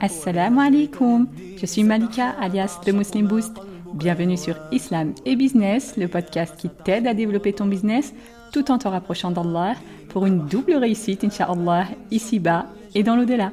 Assalamu alaikum, je suis Malika alias The Muslim Boost. Bienvenue sur Islam et Business, le podcast qui t'aide à développer ton business tout en te rapprochant d'Allah pour une double réussite, inshallah, ici-bas et dans l'au-delà.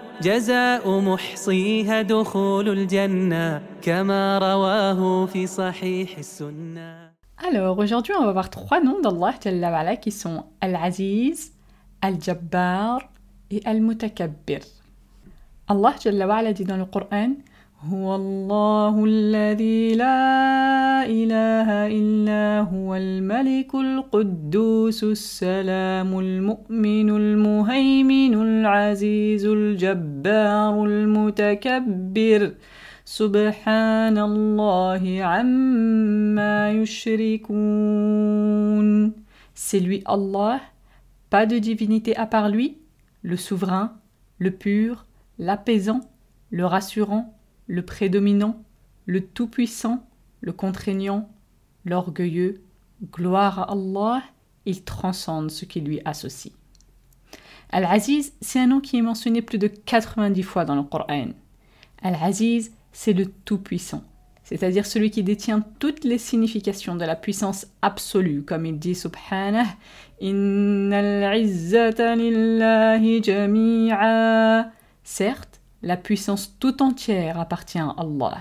Alors aujourd'hui on va voir trois noms d'Allah qui sont Al-Aziz, Al-Jabbar et Al-Mutakabbir. Allah dit dans le Coran هو الله الذي لا إله إلا هو الملك القدوس السلام المؤمن المهيمن العزيز الجبار المتكبر سبحان الله عما يشركون C'est lui Allah, pas de divinité à part lui, le souverain, le pur, l'apaisant, le rassurant, le prédominant, le tout-puissant, le contraignant, l'orgueilleux, gloire à Allah, il transcende ce qui lui associe. Al-Aziz, c'est un nom qui est mentionné plus de 90 fois dans le Coran. Al-Aziz, c'est le Tout-Puissant, c'est-à-dire celui qui détient toutes les significations de la puissance absolue, comme il dit Subhanah, jami'a. Certes, la puissance tout entière appartient à Allah.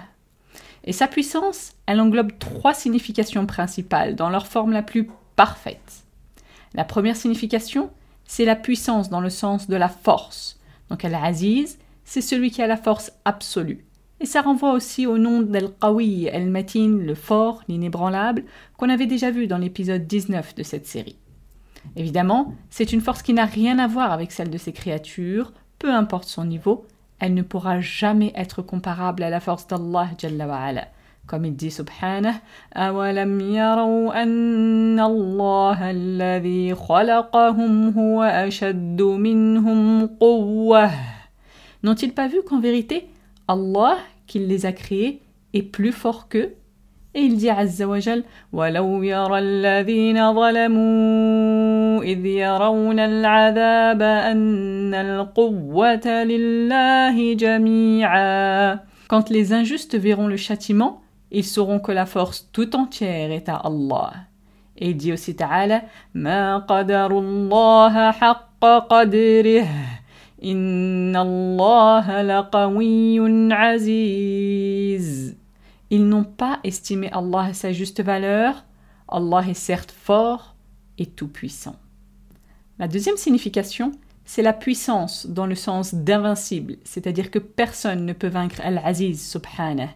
Et sa puissance, elle englobe trois significations principales dans leur forme la plus parfaite. La première signification, c'est la puissance dans le sens de la force. Donc Al-Aziz, c'est celui qui a la force absolue. Et ça renvoie aussi au nom d'Al-Qawi, Al-Matin, le fort, l'inébranlable, qu'on avait déjà vu dans l'épisode 19 de cette série. Évidemment, c'est une force qui n'a rien à voir avec celle de ces créatures, peu importe son niveau, elle ne pourra jamais être comparable à la force d'Allah. Comme il dit subhanah, أَوَلَمْ يَرَوْا أَنَّ اللَّهَ الَّذِي خَلَقَهُمْ هُوَ أَشَدُّ مِنْهُمْ قُوَّةً N'ont-ils pas vu qu'en vérité, Allah, qui les a créés, est plus fort qu'eux Et il dit Azza wa Jal, وَلَوْ يَرَى الَّذِينَ ظَلَمُوا إِذْ يَرَوْنَ الْعَذَابَ أَنَّ الْقُوَّةَ لِلَّهِ جَمِيعًا Quand les injustes verront le châtiment, ils sauront que la force tout entière est à Allah. Et il dit aussi Ta'ala Ma qadarullah haqqa qadrih. Inna Allah laqawiyun aziz. Ils n'ont pas estimé Allah à sa juste valeur. Allah est certes fort et tout-puissant. La deuxième signification, c'est la puissance dans le sens d'invincible, c'est-à-dire que personne ne peut vaincre Al-Aziz subhanahu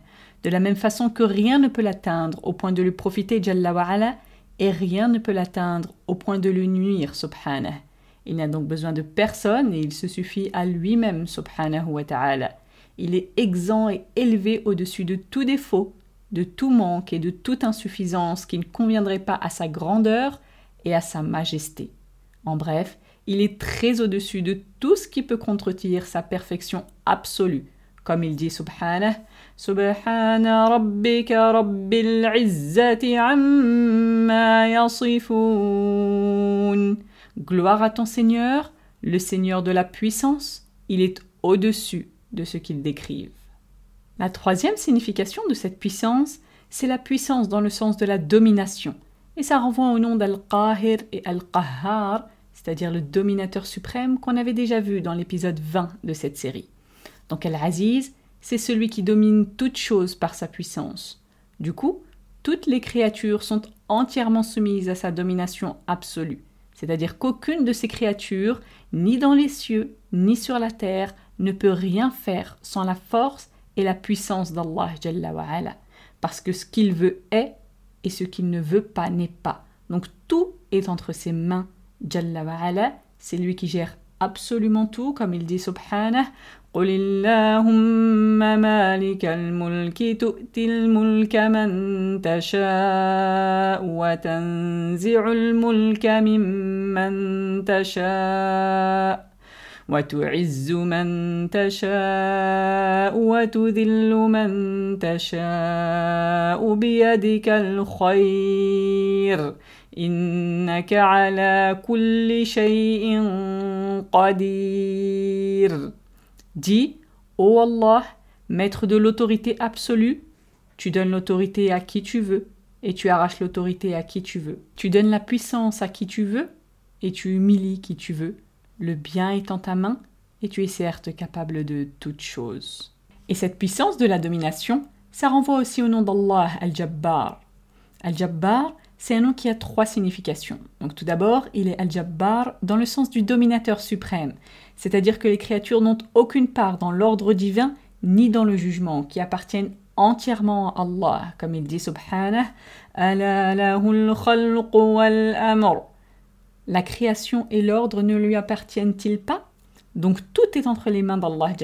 de la même façon que rien ne peut l'atteindre au point de lui profiter Jalla wa'ala, et rien ne peut l'atteindre au point de lui nuire subhanah. Il n'a donc besoin de personne et il se suffit à lui-même subhanahu wa ta'ala. Il est exempt et élevé au-dessus de tout défaut, de tout manque et de toute insuffisance qui ne conviendrait pas à sa grandeur et à sa majesté. En bref, il est très au-dessus de tout ce qui peut contredire sa perfection absolue. Comme il dit Subhanah, Yasifun. Gloire à ton Seigneur, le Seigneur de la puissance, il est au-dessus de ce qu'ils décrivent. La troisième signification de cette puissance, c'est la puissance dans le sens de la domination, et ça renvoie au nom d'Al-Qahir et Al-Qahhar, c'est-à-dire le dominateur suprême qu'on avait déjà vu dans l'épisode 20 de cette série. Donc Al-Aziz, c'est celui qui domine toute chose par sa puissance. Du coup, toutes les créatures sont entièrement soumises à sa domination absolue. C'est-à-dire qu'aucune de ces créatures, ni dans les cieux, ni sur la terre, ne peut rien faire sans la force et la puissance d'Allah Parce que ce qu'il veut est, et ce qu'il ne veut pas n'est pas. Donc tout est entre ses mains. c'est lui qui gère absolument tout, comme il dit subhanah, قل اللهم مالك الملك تؤتي الملك من تشاء وتنزع الملك ممن تشاء وتعز من تشاء وتذل من تشاء بيدك الخير إنك على كل شيء قدير Dis, Ô Allah, maître de l'autorité absolue, tu donnes l'autorité à qui tu veux, et tu arraches l'autorité à qui tu veux. Tu donnes la puissance à qui tu veux, et tu humilies qui tu veux. Le bien est en ta main, et tu es certes capable de toutes choses. Et cette puissance de la domination, ça renvoie aussi au nom d'Allah Al-Jabbar. Al-Jabbar, c'est un nom qui a trois significations. Donc tout d'abord, il est Al-Jabbar dans le sens du dominateur suprême, c'est-à-dire que les créatures n'ont aucune part dans l'ordre divin ni dans le jugement, qui appartiennent entièrement à Allah, comme il dit subhanah, La création et l'ordre ne lui appartiennent-ils pas? Donc tout est entre les mains d'Allah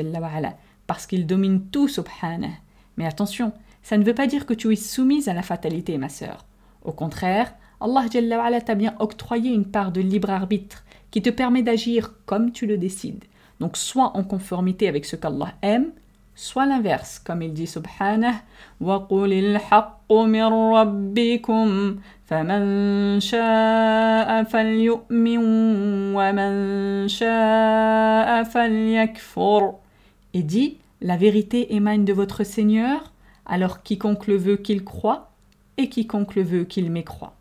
parce qu'il domine tout subhanah. Mais attention, ça ne veut pas dire que tu es soumise à la fatalité, ma sœur. Au contraire, Allah t'a bien octroyé une part de libre arbitre qui te permet d'agir comme tu le décides. Donc soit en conformité avec ce qu'Allah aime, soit l'inverse, comme il dit subhanah Et dit, la vérité émane de votre Seigneur, alors quiconque le veut qu'il croit, et quiconque le veut qu'il mécroit.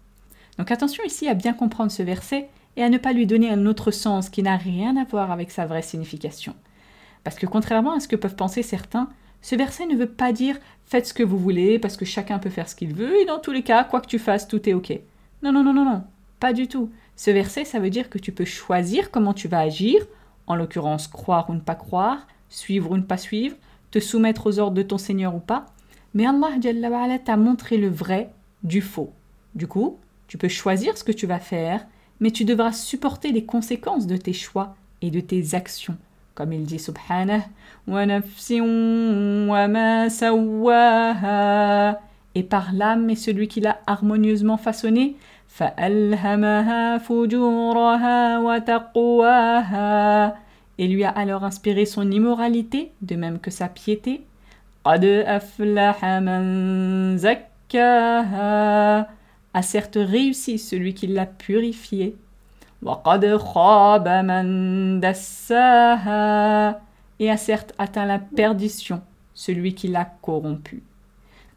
Donc attention ici à bien comprendre ce verset et à ne pas lui donner un autre sens qui n'a rien à voir avec sa vraie signification. Parce que contrairement à ce que peuvent penser certains, ce verset ne veut pas dire faites ce que vous voulez parce que chacun peut faire ce qu'il veut et dans tous les cas, quoi que tu fasses, tout est ok. Non, non, non, non, non, pas du tout. Ce verset, ça veut dire que tu peux choisir comment tu vas agir, en l'occurrence croire ou ne pas croire, suivre ou ne pas suivre, te soumettre aux ordres de ton Seigneur ou pas, mais Allah t'a montré le vrai du faux. Du coup, tu peux choisir ce que tu vas faire, mais tu devras supporter les conséquences de tes choix et de tes actions. Comme il dit subhanah, et par l'âme et celui qui l'a harmonieusement façonné, et lui a alors inspiré son immoralité, de même que sa piété, a certes réussi celui qui l'a purifié. Et a certes atteint la perdition celui qui l'a corrompu.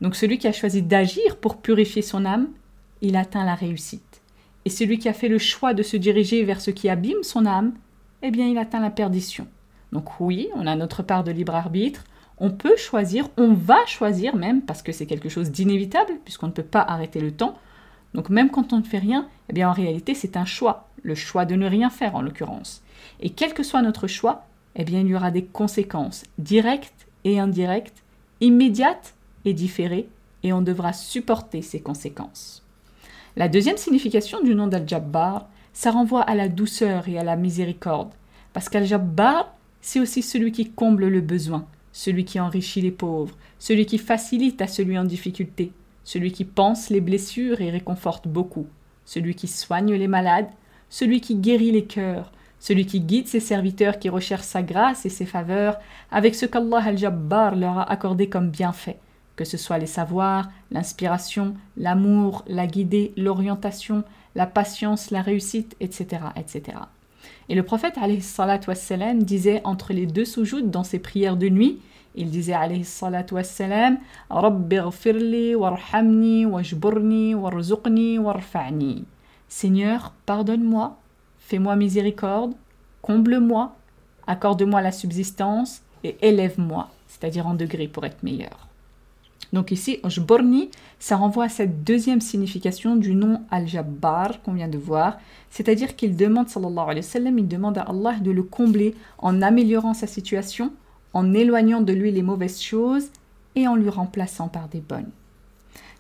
Donc celui qui a choisi d'agir pour purifier son âme, il atteint la réussite. Et celui qui a fait le choix de se diriger vers ce qui abîme son âme, eh bien il atteint la perdition. Donc oui, on a notre part de libre arbitre, on peut choisir, on va choisir même, parce que c'est quelque chose d'inévitable, puisqu'on ne peut pas arrêter le temps. Donc même quand on ne fait rien, eh bien en réalité c'est un choix, le choix de ne rien faire en l'occurrence. Et quel que soit notre choix, eh bien il y aura des conséquences directes et indirectes, immédiates et différées, et on devra supporter ces conséquences. La deuxième signification du nom d'Al-Jabbar, ça renvoie à la douceur et à la miséricorde, parce qu'Al-Jabbar, c'est aussi celui qui comble le besoin, celui qui enrichit les pauvres, celui qui facilite à celui en difficulté, celui qui pense les blessures et réconforte beaucoup, celui qui soigne les malades, celui qui guérit les cœurs, celui qui guide ses serviteurs qui recherchent sa grâce et ses faveurs avec ce qu'Allah al-Jabbar leur a accordé comme bienfait, que ce soit les savoirs, l'inspiration, l'amour, la guidée, l'orientation, la patience, la réussite, etc., etc. Et le prophète wassalam, disait entre les deux soujoutes dans ses prières de nuit, il disait alayhi salatu wassalam, warhamni wajburni warzuqni warfa'ni. Seigneur, pardonne-moi, fais-moi miséricorde, comble-moi, accorde-moi la subsistance et élève-moi, c'est-à-dire en degré pour être meilleur. Donc ici, Jborni, ça renvoie à cette deuxième signification du nom Al-Jabbar qu'on vient de voir, c'est-à-dire qu'il demande, sallallahu alayhi wa il demande à Allah de le combler en améliorant sa situation, en éloignant de lui les mauvaises choses et en lui remplaçant par des bonnes.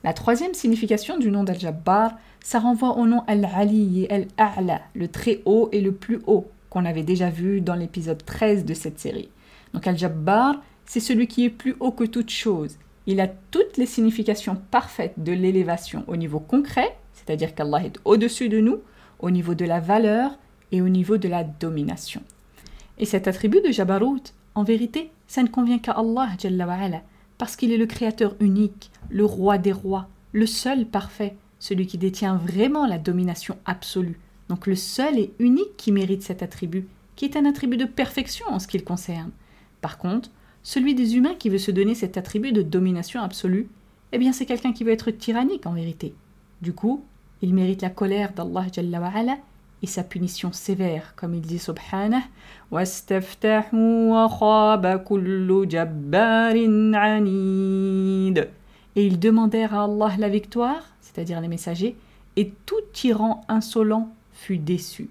La troisième signification du nom d'Al-Jabbar, ça renvoie au nom Al-Ali et Al-A'la, le très haut et le plus haut, qu'on avait déjà vu dans l'épisode 13 de cette série. Donc Al-Jabbar, c'est celui qui est plus haut que toute chose. Il a toutes les significations parfaites de l'élévation au niveau concret, c'est-à-dire qu'Allah est au-dessus de nous, au niveau de la valeur et au niveau de la domination. Et cet attribut de Jabarut, en vérité, ça ne convient qu'à Allah, parce qu'il est le créateur unique, le roi des rois, le seul parfait, celui qui détient vraiment la domination absolue. Donc le seul et unique qui mérite cet attribut, qui est un attribut de perfection en ce qui le concerne. Par contre, celui des humains qui veut se donner cet attribut de domination absolue, eh bien c'est quelqu'un qui veut être tyrannique en vérité. Du coup, il mérite la colère d'Allah et sa punition sévère, comme il dit subhanah Et ils demandèrent à Allah la victoire, c'est-à-dire les messagers, et tout tyran insolent fut déçu.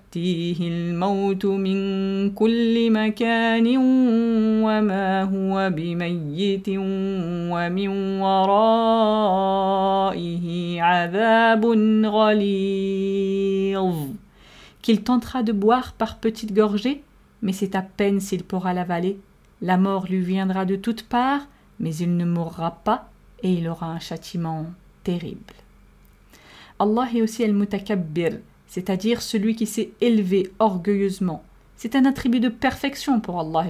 ويأتيه الموت من كل مكان وما هو بميت ومن ورائه عذاب غليظ qu'il tentera de boire par petites gorgées, mais c'est à peine s'il pourra l'avaler. La mort lui viendra de toutes parts, mais il ne mourra pas et il aura un châtiment terrible. Allah est aussi al-mutakabbir, c'est-à-dire celui qui s'est élevé orgueilleusement. C'est un attribut de perfection pour Allah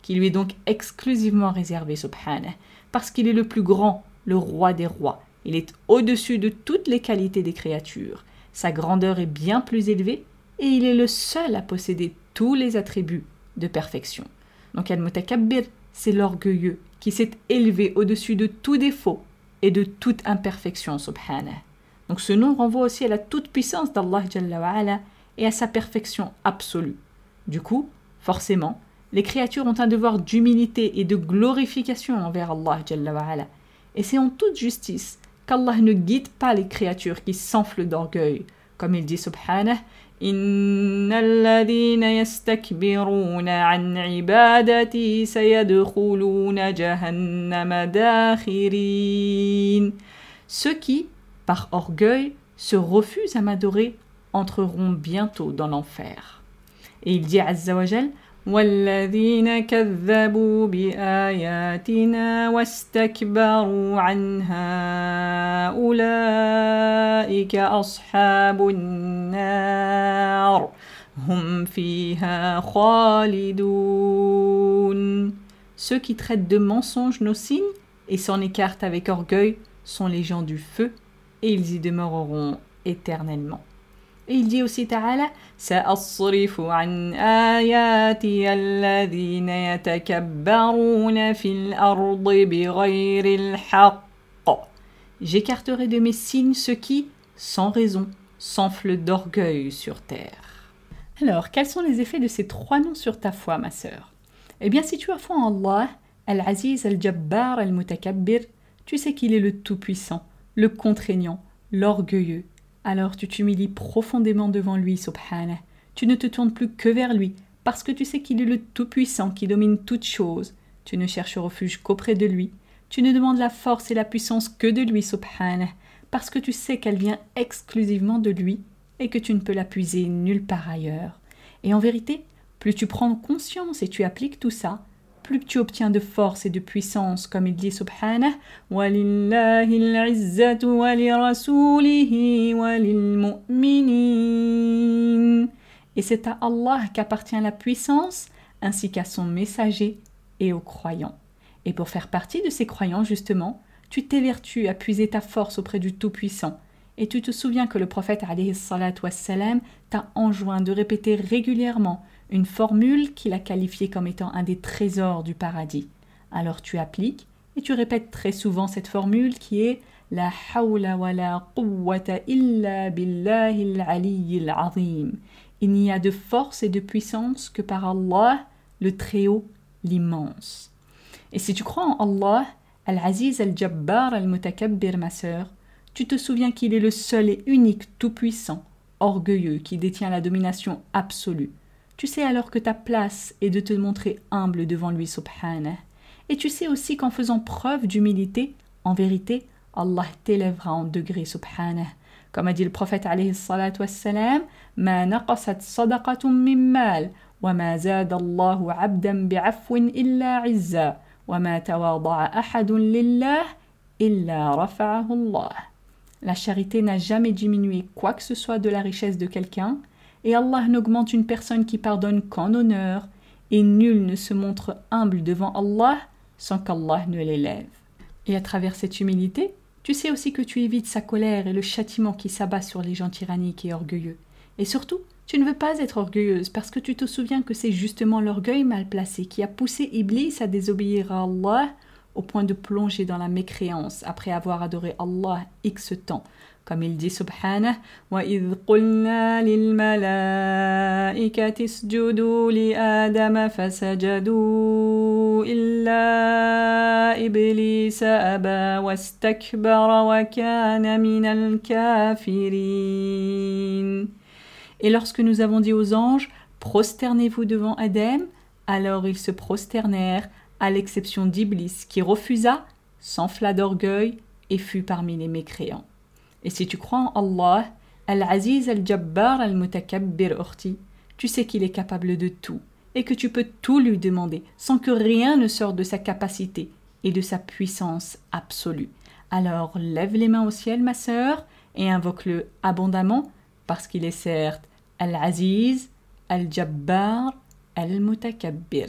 qui lui est donc exclusivement réservé, subhanah, parce qu'il est le plus grand, le roi des rois. Il est au-dessus de toutes les qualités des créatures. Sa grandeur est bien plus élevée et il est le seul à posséder tous les attributs de perfection. Donc Al-Mutakabbir, c'est l'orgueilleux qui s'est élevé au-dessus de tout défaut et de toute imperfection, subhanah. Donc ce nom renvoie aussi à la toute-puissance d'Allah et à sa perfection absolue. Du coup, forcément, les créatures ont un devoir d'humilité et de glorification envers Allah Et c'est en toute justice qu'Allah ne guide pas les créatures qui s'enflent d'orgueil. Comme il dit subhanah, Ceux qui, par orgueil, se refusent à m'adorer entreront bientôt dans l'enfer. Et il dit Azzawajal والذين كذبوا بآياتنا واستكبروا عنها أولئك أصحاب النار هم فيها خالدون Ceux qui traitent de mensonges nos signes et s'en écartent avec orgueil sont les gens du feu et ils y demeureront éternellement. Et il dit aussi Ta'ala سأصرف عن آياتي الذين يتكبرون في الأرض بغير الحق J'écarterai de mes signes ceux qui, sans raison, s'enflent d'orgueil sur terre. Alors, quels sont les effets de ces trois noms sur ta foi, ma sœur Eh bien, si tu as foi en Allah, Al-Aziz, Al-Jabbar, Al-Mutakabbir, tu sais qu'il est le Tout-Puissant, le contraignant, l'orgueilleux. Alors tu t'humilies profondément devant lui, subhanah. Tu ne te tournes plus que vers lui, parce que tu sais qu'il est le Tout-Puissant qui domine toutes choses. Tu ne cherches refuge qu'auprès de lui. Tu ne demandes la force et la puissance que de lui, subhanah, parce que tu sais qu'elle vient exclusivement de lui et que tu ne peux la puiser nulle part ailleurs. Et en vérité, plus tu prends conscience et tu appliques tout ça, plus tu obtiens de force et de puissance, comme il dit subhanah, Et c'est à Allah qu'appartient la puissance, ainsi qu'à son messager et aux croyants. Et pour faire partie de ces croyants, justement, tu t'évertues à puiser ta force auprès du Tout-Puissant. Et tu te souviens que le prophète t'a enjoint de répéter régulièrement une formule qu'il a qualifiée comme étant un des trésors du paradis. Alors tu appliques et tu répètes très souvent cette formule qui est La hawla wa la quwwata illa billahil aliyyil azim. Il n'y a de force et de puissance que par Allah, le Très-Haut, l'immense. Et si tu crois en Allah, Al-Aziz Al-Jabbar Al-Mutakabbir, ma sœur, tu te souviens qu'il est le seul et unique tout-puissant, orgueilleux, qui détient la domination absolue. Tu sais alors que ta place est de te montrer humble devant lui, subhanah. Et tu sais aussi qu'en faisant preuve d'humilité, en vérité, Allah t'élèvera en degré, subhanah. Comme a dit le prophète alayhi salatu wassalam, Ma naqasat sadaqatun min mal, wa ma abdan bi'afwin illa izza, wa ma ahadun lillah, illa Allah. La charité n'a jamais diminué quoi que ce soit de la richesse de quelqu'un, et Allah n'augmente une personne qui pardonne qu'en honneur, et nul ne se montre humble devant Allah sans qu'Allah ne l'élève. Et à travers cette humilité, tu sais aussi que tu évites sa colère et le châtiment qui s'abat sur les gens tyranniques et orgueilleux. Et surtout, tu ne veux pas être orgueilleuse parce que tu te souviens que c'est justement l'orgueil mal placé qui a poussé Iblis à désobéir à Allah au point de plonger dans la mécréance après avoir adoré Allah X temps Comme il dit subhanah, وَإِذْ قُلْنَا لِلْمَلَائِكَةِ اسْجُدُوا لِآدَمَ فَسَجَدُوا إِلَّا إِبْلِيسَ أَبَى وَاسْتَكْبَرَ وَكَانَ مِنَ الْكَافِرِينَ Et lorsque nous avons dit aux anges, prosternez-vous devant Adam, alors ils se prosternèrent à l'exception d'Iblis qui refusa, s'enfla d'orgueil et fut parmi les mécréants. Et si tu crois en Allah, Al-Aziz Al-Jabbar Al-Mutakabbir Urti, tu sais qu'il est capable de tout et que tu peux tout lui demander sans que rien ne sorte de sa capacité et de sa puissance absolue. Alors lève les mains au ciel, ma sœur, et invoque-le abondamment parce qu'il est certes Al-Aziz Al-Jabbar Al-Mutakabbir.